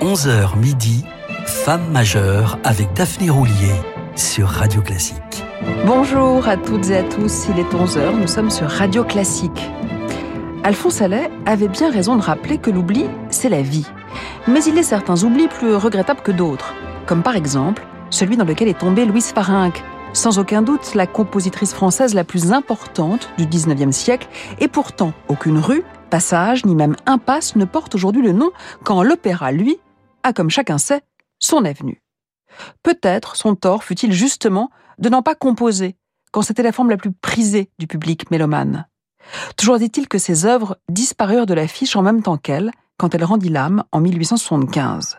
11h midi, Femme majeure avec Daphné Roulier sur Radio Classique. Bonjour à toutes et à tous, il est 11h, nous sommes sur Radio Classique. Alphonse Allais avait bien raison de rappeler que l'oubli, c'est la vie. Mais il est certains oublis plus regrettables que d'autres, comme par exemple celui dans lequel est tombée Louise Farinck, sans aucun doute la compositrice française la plus importante du 19e siècle, et pourtant aucune rue, passage ni même impasse ne porte aujourd'hui le nom quand l'opéra, lui, a comme chacun sait son avenue. Peut-être son tort fut-il justement de n'en pas composer, quand c'était la forme la plus prisée du public mélomane. Toujours est-il que ses œuvres disparurent de l'affiche en même temps qu'elle, quand elle rendit l'âme en 1875.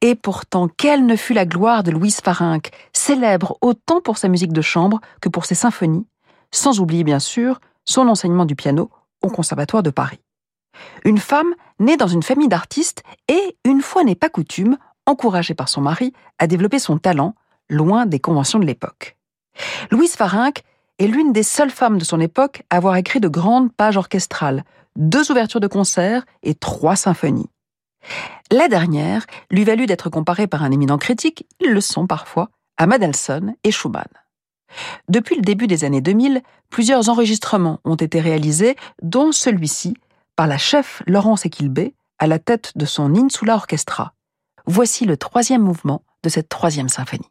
Et pourtant, quelle ne fut la gloire de Louise Farinck, célèbre autant pour sa musique de chambre que pour ses symphonies, sans oublier bien sûr son enseignement du piano au Conservatoire de Paris. Une femme née dans une famille d'artistes et, une fois n'est pas coutume, encouragée par son mari à développer son talent, loin des conventions de l'époque. Louise Farinck est l'une des seules femmes de son époque à avoir écrit de grandes pages orchestrales, deux ouvertures de concerts et trois symphonies. La dernière lui valut d'être comparée par un éminent critique, ils le sont parfois, à Mendelssohn et Schumann. Depuis le début des années 2000, plusieurs enregistrements ont été réalisés, dont celui-ci par la chef Laurence Equilbé à la tête de son Insula Orchestra. Voici le troisième mouvement de cette troisième symphonie.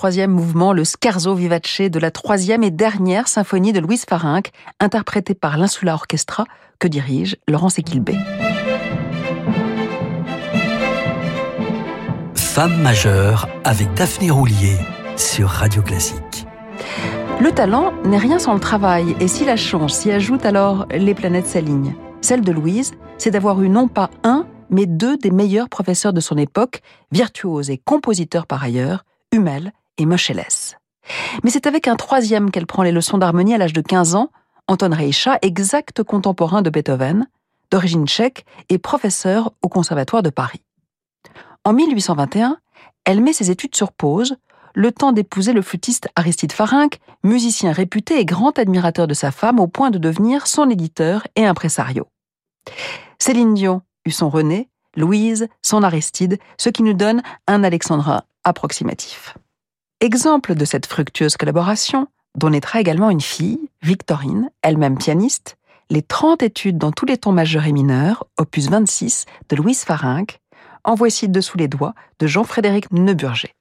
Troisième mouvement, le Scarzo Vivace de la troisième et dernière symphonie de Louise Farinck, interprétée par l'Insula Orchestra, que dirige Laurence Equilbé. Femme majeure avec Daphné Roulier sur Radio Classique. Le talent n'est rien sans le travail, et si la chance s'y ajoute, alors les planètes s'alignent. Celle de Louise, c'est d'avoir eu non pas un, mais deux des meilleurs professeurs de son époque, virtuoses et compositeurs par ailleurs, Hummel et Moscheles. Mais c'est avec un troisième qu'elle prend les leçons d'harmonie à l'âge de 15 ans, Anton Reicha, exact contemporain de Beethoven, d'origine tchèque et professeur au Conservatoire de Paris. En 1821, elle met ses études sur pause, le temps d'épouser le flûtiste Aristide Farinck, musicien réputé et grand admirateur de sa femme au point de devenir son éditeur et impresario. Céline Dion eut son René, Louise son Aristide, ce qui nous donne un Alexandrin approximatif. Exemple de cette fructueuse collaboration, dont naîtra également une fille, Victorine, elle-même pianiste, les 30 études dans tous les tons majeurs et mineurs, opus 26 de Louise Farinck, en voici dessous les doigts de Jean-Frédéric Neuburger.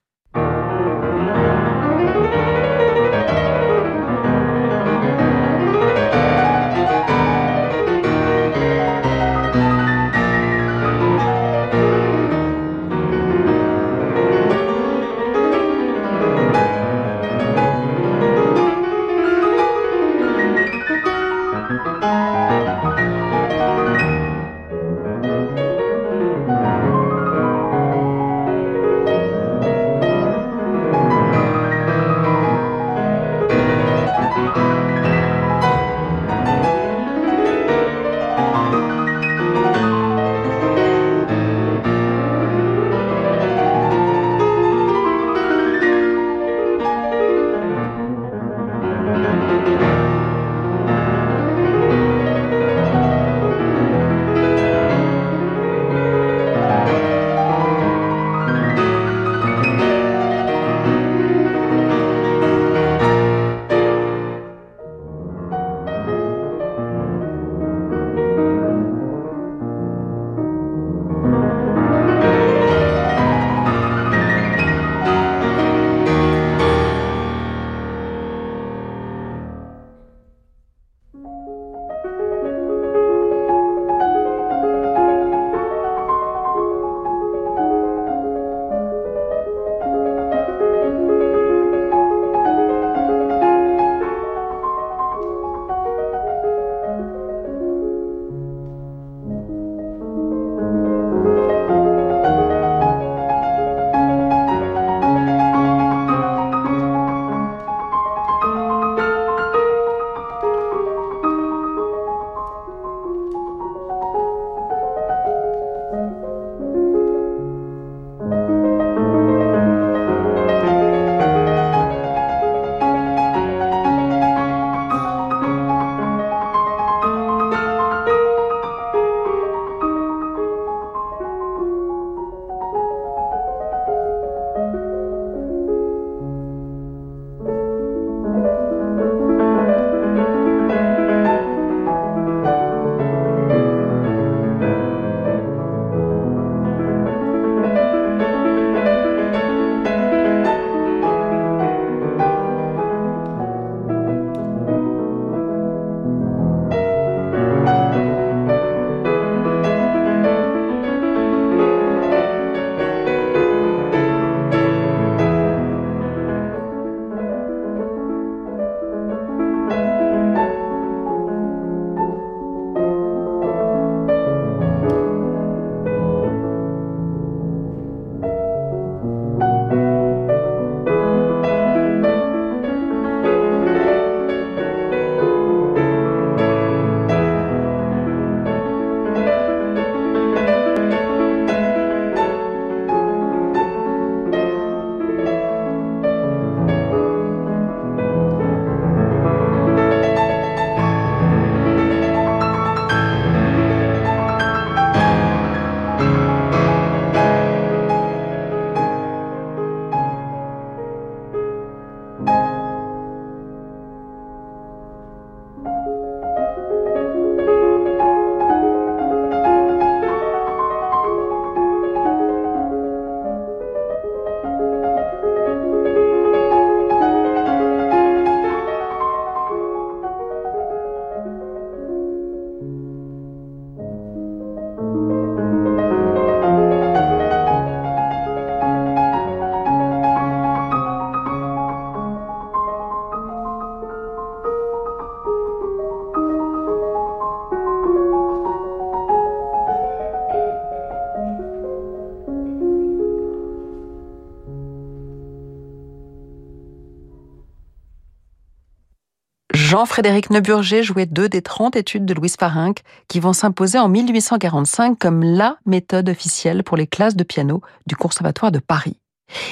Jean-Frédéric Neuburger jouait deux des 30 études de Louise Farinck qui vont s'imposer en 1845 comme la méthode officielle pour les classes de piano du Conservatoire de Paris.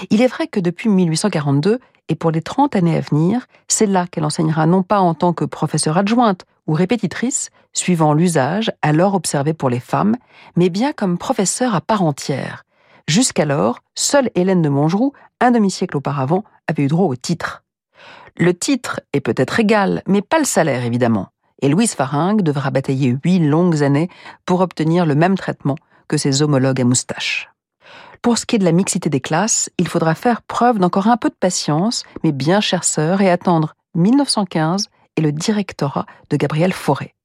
Il est vrai que depuis 1842 et pour les 30 années à venir, c'est là qu'elle enseignera non pas en tant que professeure adjointe ou répétitrice, suivant l'usage alors observé pour les femmes, mais bien comme professeure à part entière. Jusqu'alors, seule Hélène de Montgeroux, un demi-siècle auparavant, avait eu droit au titre. Le titre est peut-être égal, mais pas le salaire évidemment. Et Louise Faringue devra batailler huit longues années pour obtenir le même traitement que ses homologues à moustache. Pour ce qui est de la mixité des classes, il faudra faire preuve d'encore un peu de patience, mais bien chère sœur, et attendre 1915 et le directorat de Gabriel Fauré.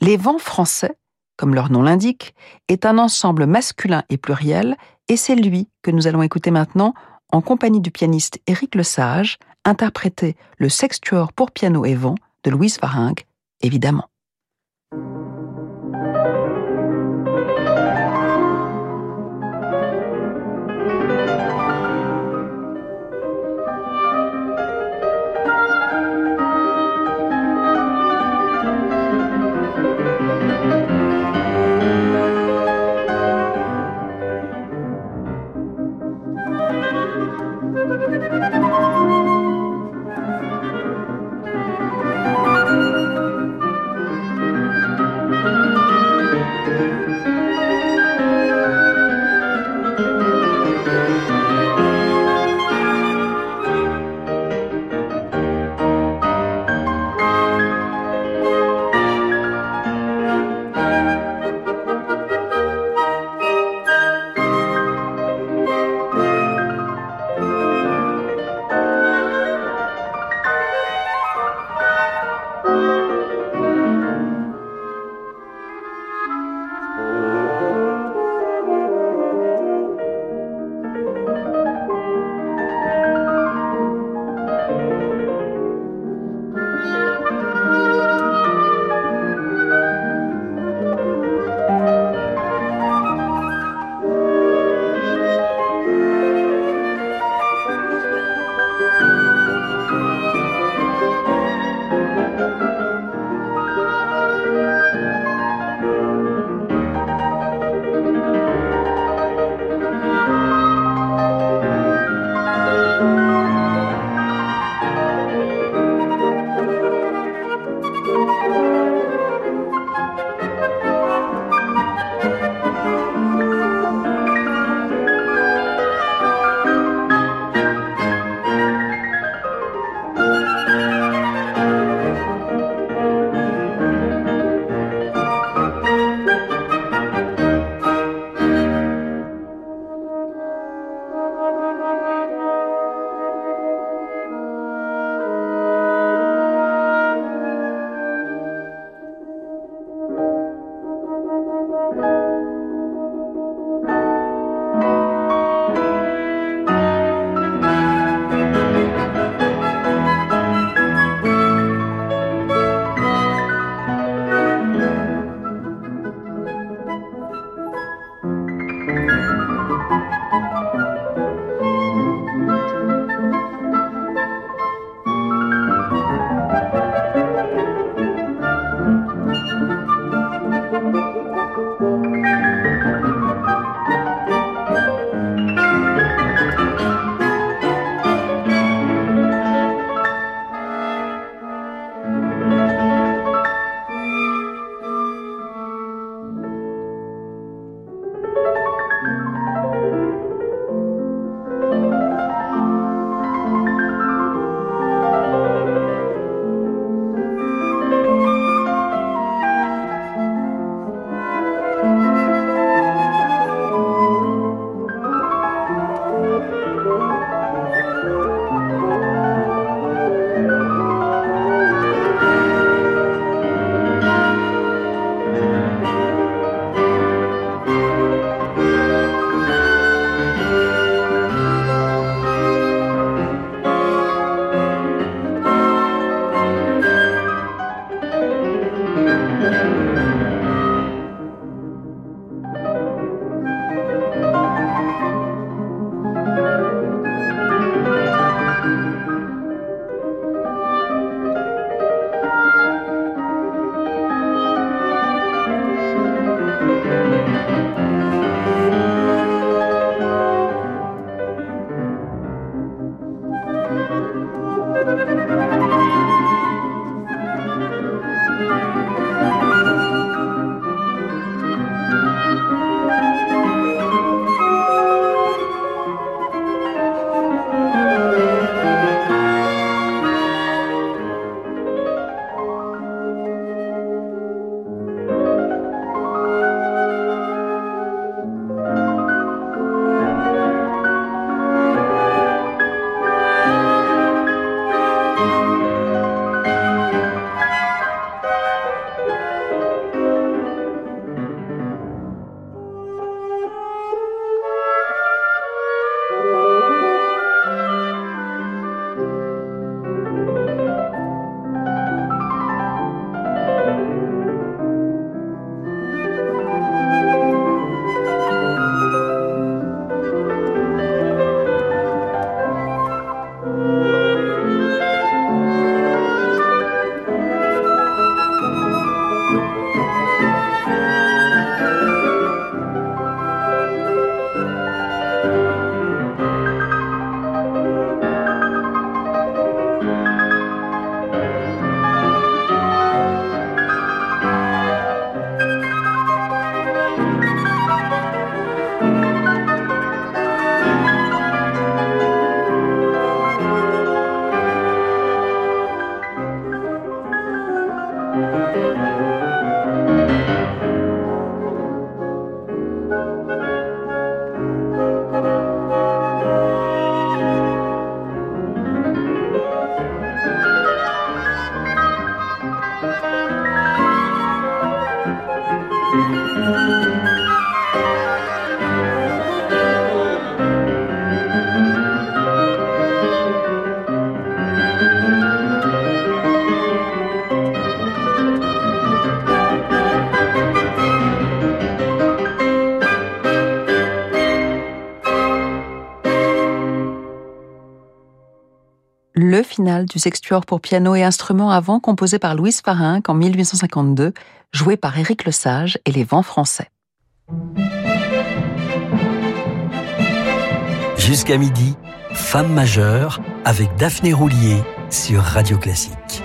Les vents français, comme leur nom l'indique, est un ensemble masculin et pluriel, et c'est lui que nous allons écouter maintenant en compagnie du pianiste Éric Lesage, interpréter le sextuor pour piano et vent de Louise Faringue, évidemment. Le final du sextuor pour piano et instruments avant composé par Louise Farinck en 1852, joué par Éric Lesage et les Vents français. Jusqu'à midi, Femme majeure avec Daphné Roulier sur Radio Classique.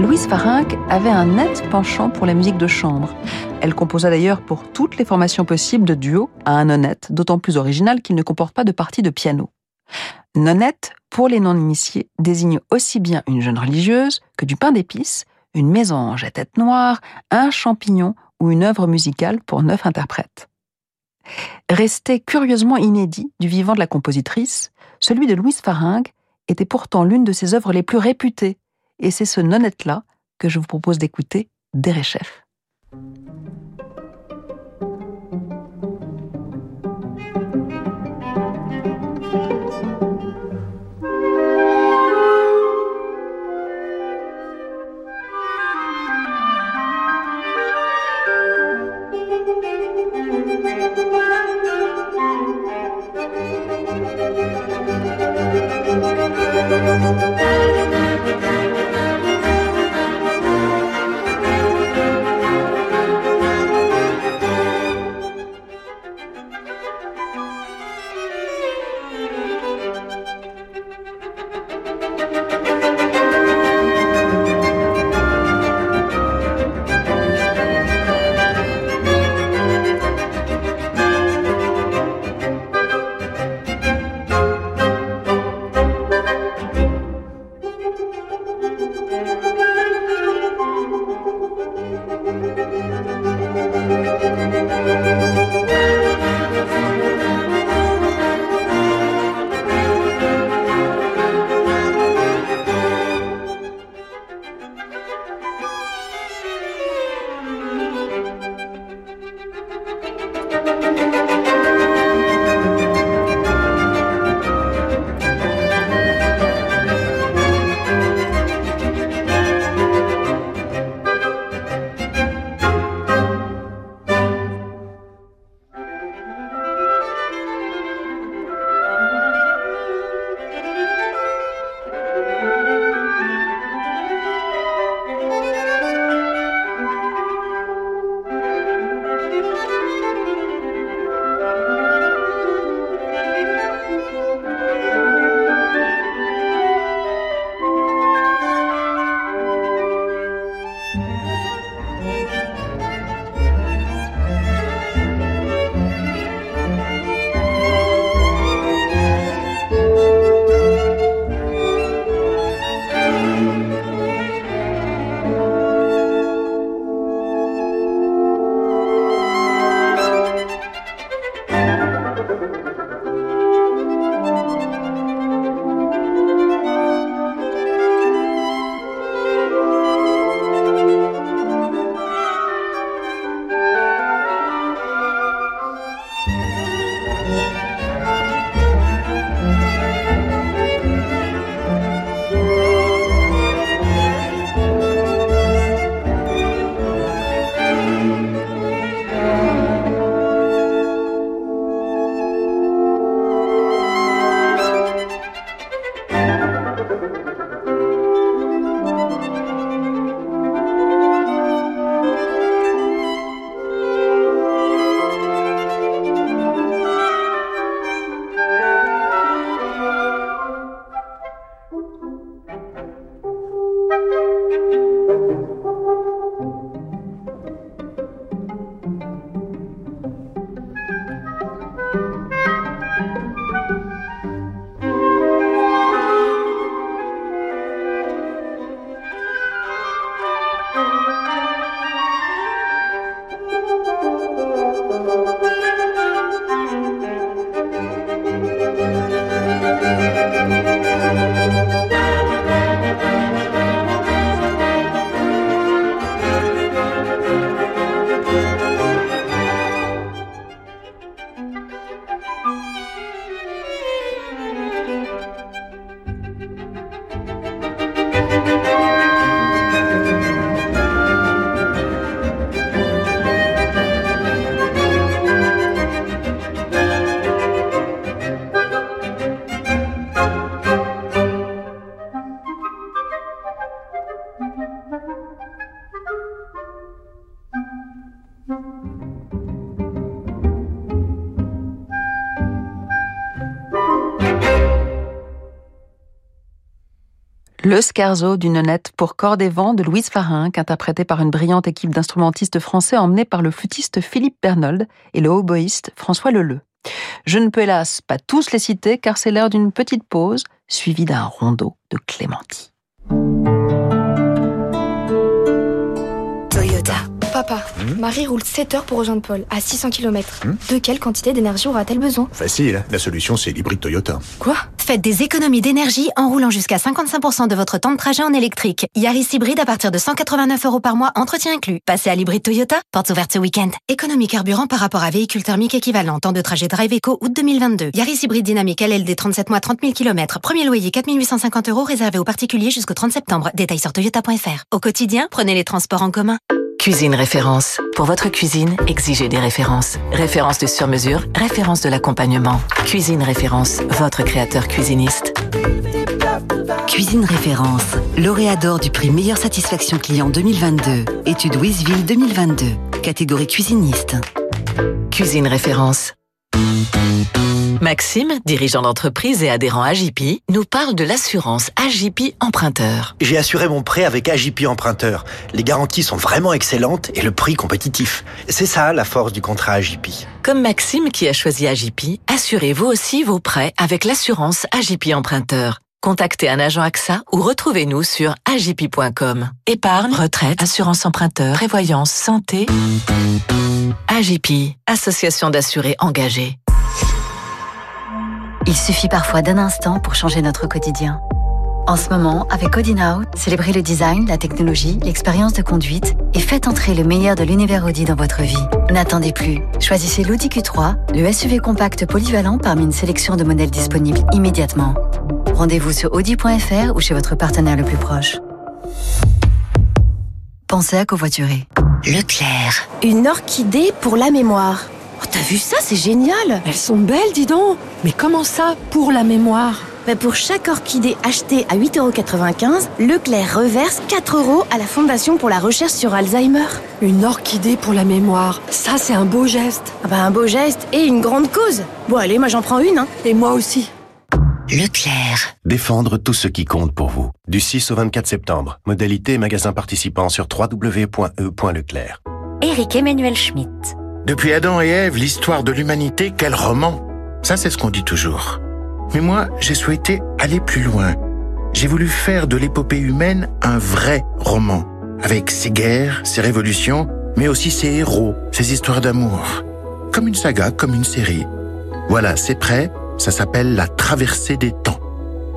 Louise Farinck avait un net penchant pour la musique de chambre. Elle composa d'ailleurs pour toutes les formations possibles de duo à un honnête, d'autant plus original qu'il ne comporte pas de partie de piano. Nonnette, pour les non-initiés, désigne aussi bien une jeune religieuse que du pain d'épices, une mésange à tête noire, un champignon ou une œuvre musicale pour neuf interprètes. Resté curieusement inédit du vivant de la compositrice, celui de Louise Faringue était pourtant l'une de ses œuvres les plus réputées, et c'est ce nonnette-là que je vous propose d'écouter d'Erechef. Le scherzo d'une nonnette pour corps et vent de Louise Farinck, interprété par une brillante équipe d'instrumentistes français emmenés par le flûtiste Philippe Bernold et le hautboïste François Leleu. Je ne peux hélas pas tous les citer car c'est l'heure d'une petite pause suivie d'un rondeau de Clémentie. Toyota. Papa, Marie roule 7 heures pour rejoindre Paul, à 600 km. De quelle quantité d'énergie aura-t-elle besoin? Facile, la solution c'est l'hybride Toyota. Quoi? Faites des économies d'énergie en roulant jusqu'à 55% de votre temps de trajet en électrique. Yaris hybride à partir de 189 euros par mois, entretien inclus. Passez à l'hybride Toyota, portes ouvertes ce week-end. Économie carburant par rapport à véhicule thermique équivalent. Temps de trajet Drive Eco, août 2022. Yaris hybride dynamique LLD 37 mois, 30 000 km. Premier loyer 4850 euros réservé aux particuliers jusqu'au 30 septembre. Détails sur toyota.fr. Au quotidien, prenez les transports en commun. Cuisine Référence. Pour votre cuisine, exigez des références. Références de sur-mesure, références de l'accompagnement. Cuisine Référence, votre créateur cuisiniste. Cuisine Référence, lauréat d'or du prix Meilleure Satisfaction Client 2022, étude Wizville 2022, catégorie cuisiniste. Cuisine Référence. Maxime, dirigeant d'entreprise et adhérent AJP, nous parle de l'assurance AJP emprunteur. J'ai assuré mon prêt avec AJP Emprunteur. Les garanties sont vraiment excellentes et le prix compétitif. C'est ça la force du contrat AJP. Comme Maxime qui a choisi AJP, assurez vous aussi vos prêts avec l'assurance AJP emprunteur. Contactez un agent AXA ou retrouvez-nous sur agip.com. Épargne, retraite, assurance emprunteur, prévoyance, santé. AJP, association d'assurés engagés. Il suffit parfois d'un instant pour changer notre quotidien. En ce moment, avec Audi célébrez le design, la technologie, l'expérience de conduite et faites entrer le meilleur de l'univers Audi dans votre vie. N'attendez plus. Choisissez l'Audi Q3, le SUV compact polyvalent parmi une sélection de modèles disponibles immédiatement. Rendez-vous sur audi.fr ou chez votre partenaire le plus proche. Pensez à covoiturer. Leclerc. Une orchidée pour la mémoire. Oh, T'as vu ça? C'est génial Elles sont belles, dis donc Mais comment ça, pour la mémoire? Bah, Pour chaque orchidée achetée à 8,95€, Leclerc reverse 4 euros à la Fondation pour la recherche sur Alzheimer. Une orchidée pour la mémoire, ça c'est un beau geste. Ah bah, un beau geste et une grande cause. Bon allez, moi j'en prends une. Hein. Et moi aussi. Leclerc. Défendre tout ce qui compte pour vous. Du 6 au 24 septembre. Modalité et magasin participant sur www.e.leclerc. Éric Emmanuel Schmitt. Depuis Adam et Ève, l'histoire de l'humanité, quel roman Ça, c'est ce qu'on dit toujours. Mais moi, j'ai souhaité aller plus loin. J'ai voulu faire de l'épopée humaine un vrai roman, avec ses guerres, ses révolutions, mais aussi ses héros, ses histoires d'amour. Comme une saga, comme une série. Voilà, c'est prêt, ça s'appelle La traversée des temps.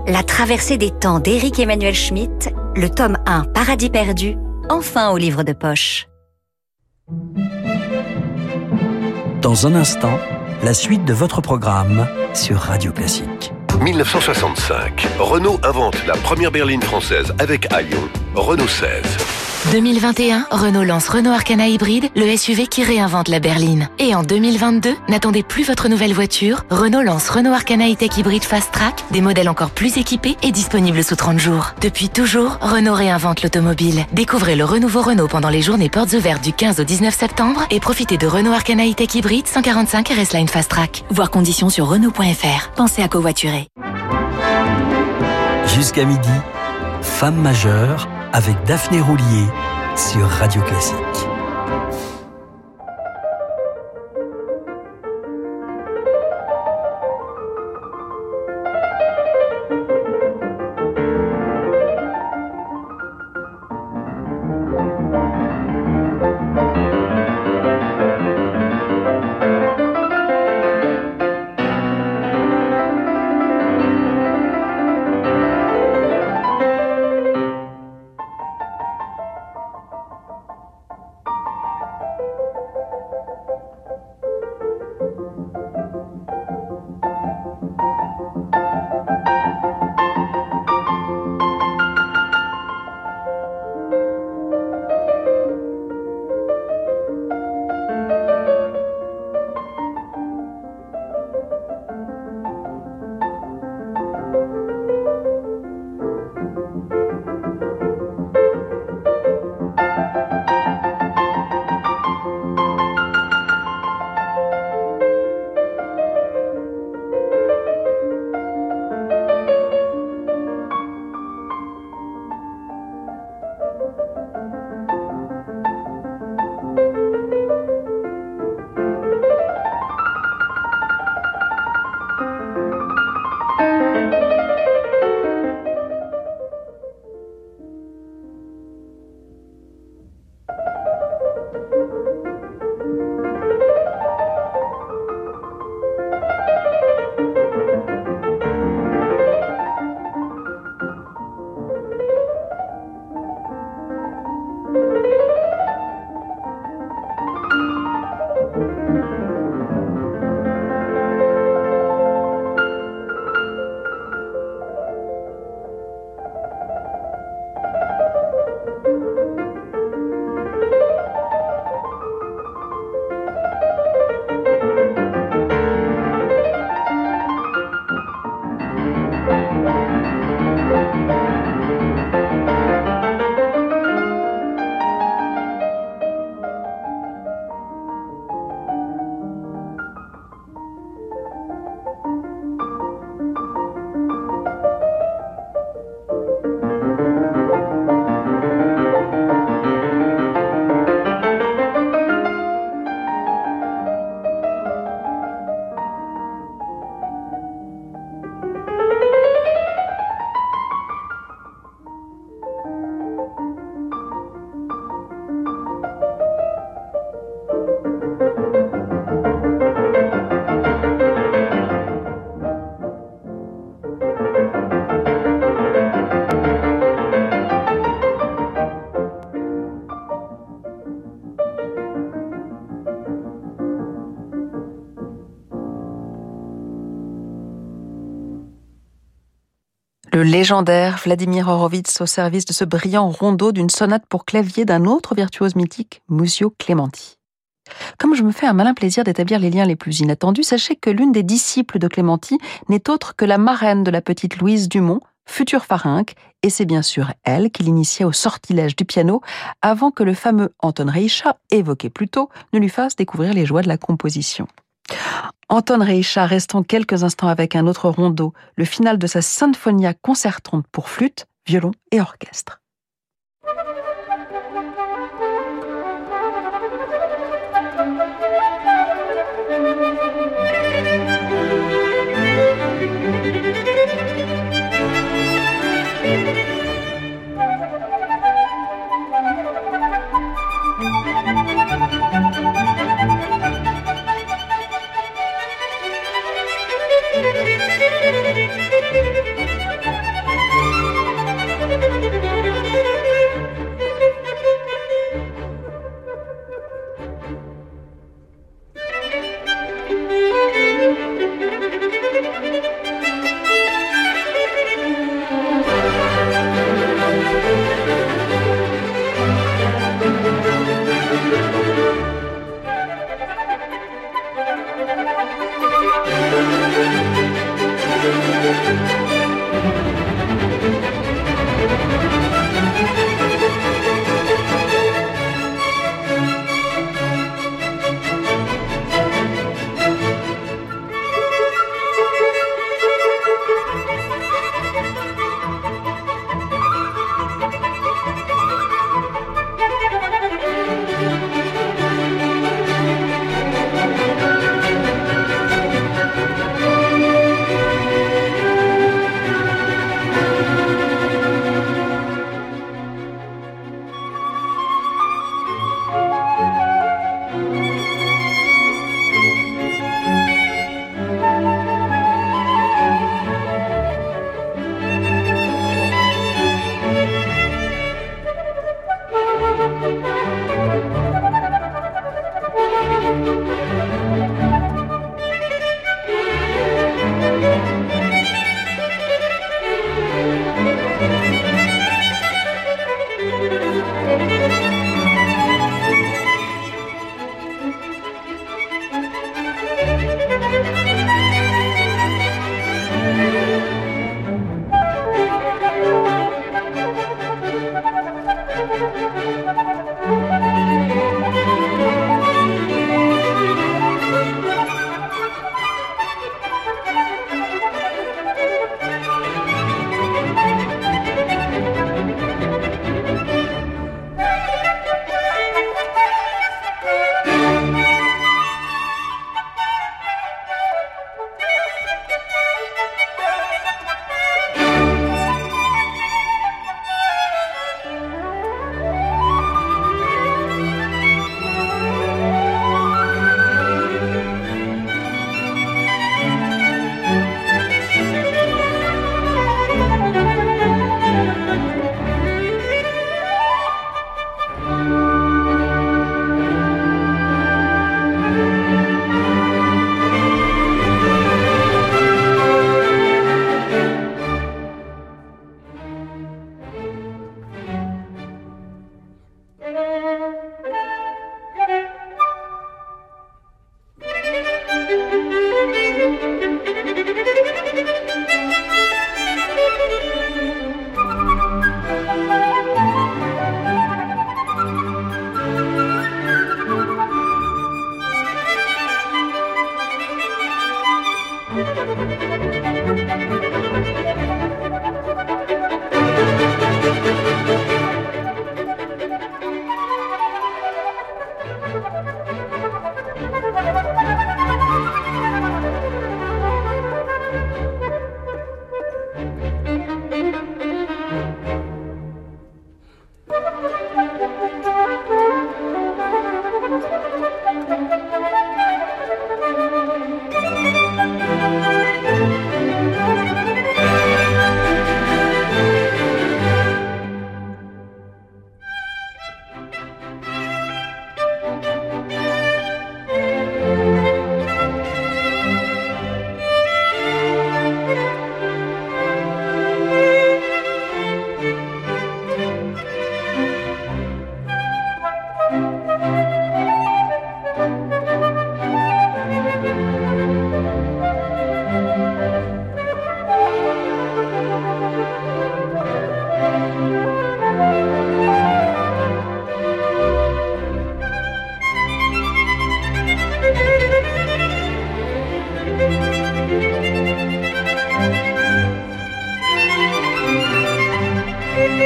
La traversée des temps d'Éric Emmanuel Schmitt, le tome 1 Paradis perdu, enfin au livre de poche. Dans un instant, la suite de votre programme sur Radio Classique. 1965, Renault invente la première berline française avec Aion, Renault 16. 2021, Renault lance Renault Arcana Hybride, le SUV qui réinvente la berline. Et en 2022, n'attendez plus votre nouvelle voiture, Renault lance Renault Arcana E-Tech Hybride Fast Track, des modèles encore plus équipés et disponibles sous 30 jours. Depuis toujours, Renault réinvente l'automobile. Découvrez le renouveau Renault pendant les journées portes ouvertes du 15 au 19 septembre et profitez de Renault Arcana E-Tech Hybride 145 RS Line Fast Track. Voir conditions sur Renault.fr. Pensez à covoiturer. Jusqu'à midi, Femme majeure avec Daphné Roulier sur Radio Classique. Légendaire Vladimir Horowitz au service de ce brillant rondeau d'une sonate pour clavier d'un autre virtuose mythique, Musio Clementi. Comme je me fais un malin plaisir d'établir les liens les plus inattendus, sachez que l'une des disciples de Clementi n'est autre que la marraine de la petite Louise Dumont, future pharynque, et c'est bien sûr elle qui l'initia au sortilège du piano avant que le fameux Anton Reicha, évoqué plus tôt, ne lui fasse découvrir les joies de la composition. Anton Reicha, restons quelques instants avec un autre rondeau, le final de sa Sinfonia concertante pour flûte, violon et orchestre.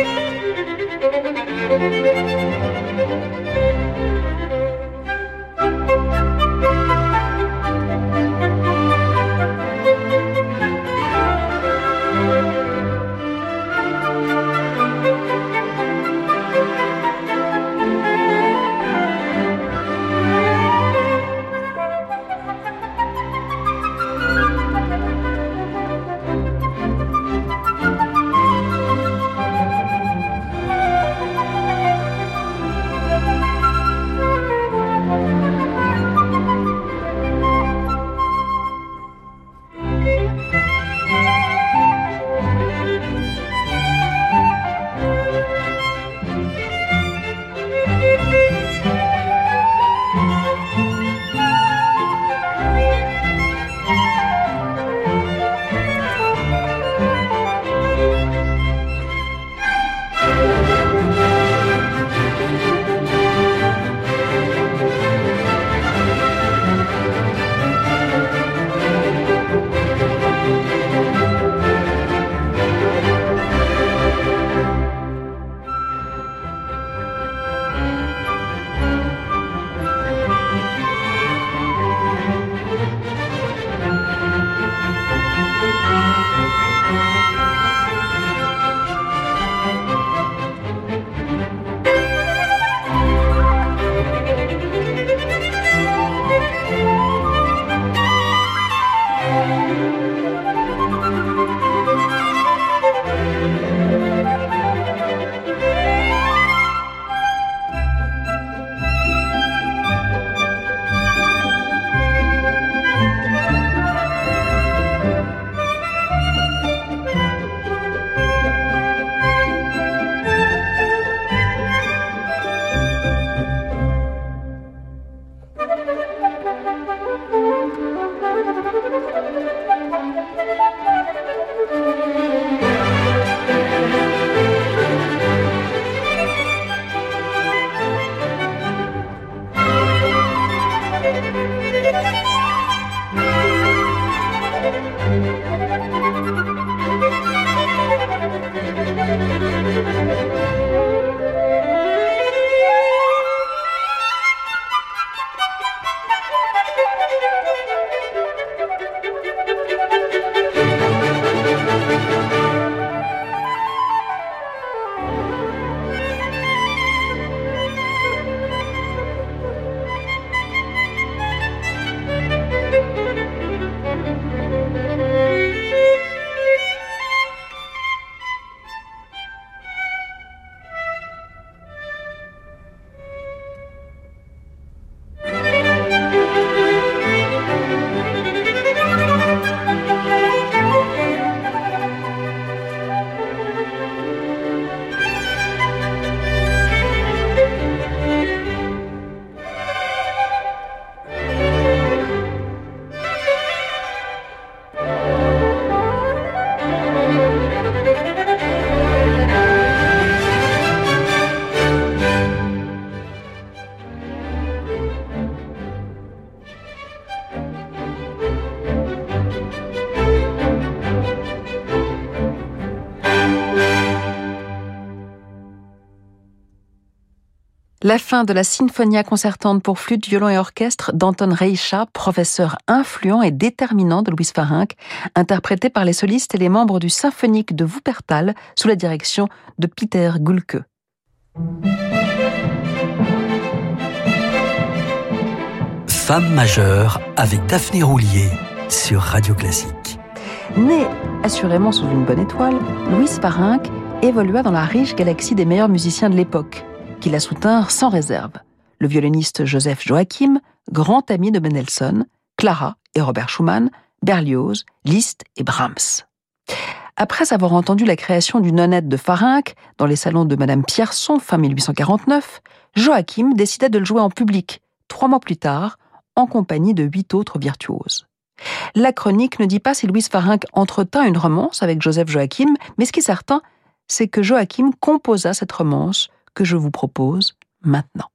Thank you. La fin de la Sinfonia concertante pour flûte, violon et orchestre d'Anton Reicha, professeur influent et déterminant de Louis Farinck, interprété par les solistes et les membres du symphonique de Wuppertal sous la direction de Peter Gulke. Femme majeure avec Daphné Roulier sur Radio Classique. Né assurément sous une bonne étoile, Louis Farinck évolua dans la riche galaxie des meilleurs musiciens de l'époque qui la soutinrent sans réserve. Le violoniste Joseph Joachim, grand ami de Mendelssohn, Clara et Robert Schumann, Berlioz, Liszt et Brahms. Après avoir entendu la création du nonnette de Farinck dans les salons de Madame Pierson fin 1849, Joachim décida de le jouer en public, trois mois plus tard, en compagnie de huit autres virtuoses. La chronique ne dit pas si Louise Farinck entretint une romance avec Joseph Joachim, mais ce qui est certain, c'est que Joachim composa cette romance que je vous propose maintenant.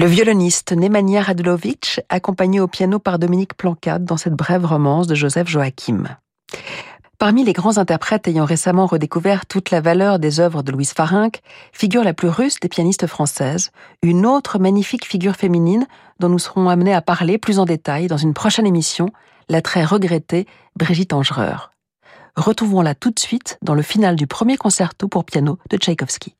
Le violoniste Nemanja Radulovic, accompagné au piano par Dominique Plancade dans cette brève romance de Joseph Joachim. Parmi les grands interprètes ayant récemment redécouvert toute la valeur des œuvres de Louise Farinck, figure la plus russe des pianistes françaises, une autre magnifique figure féminine dont nous serons amenés à parler plus en détail dans une prochaine émission, la très regrettée Brigitte Angereur. Retrouvons-la tout de suite dans le final du premier concerto pour piano de Tchaïkovski.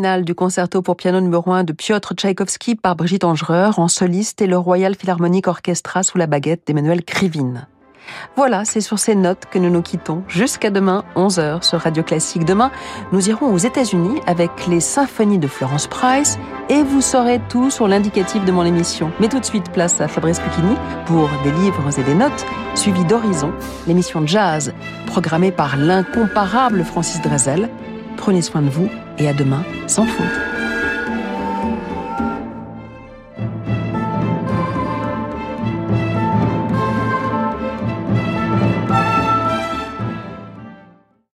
Du concerto pour piano numéro 1 de Piotr Tchaïkovski par Brigitte Angereur en soliste et le Royal Philharmonic Orchestra sous la baguette d'Emmanuel Krivine. Voilà, c'est sur ces notes que nous nous quittons. Jusqu'à demain, 11h sur Radio Classique. Demain, nous irons aux États-Unis avec les symphonies de Florence Price et vous saurez tout sur l'indicatif de mon émission. Mais tout de suite, place à Fabrice Lucchini pour des livres et des notes, suivi d'Horizon, l'émission jazz programmée par l'incomparable Francis Drezel. Prenez soin de vous et à demain sans faute.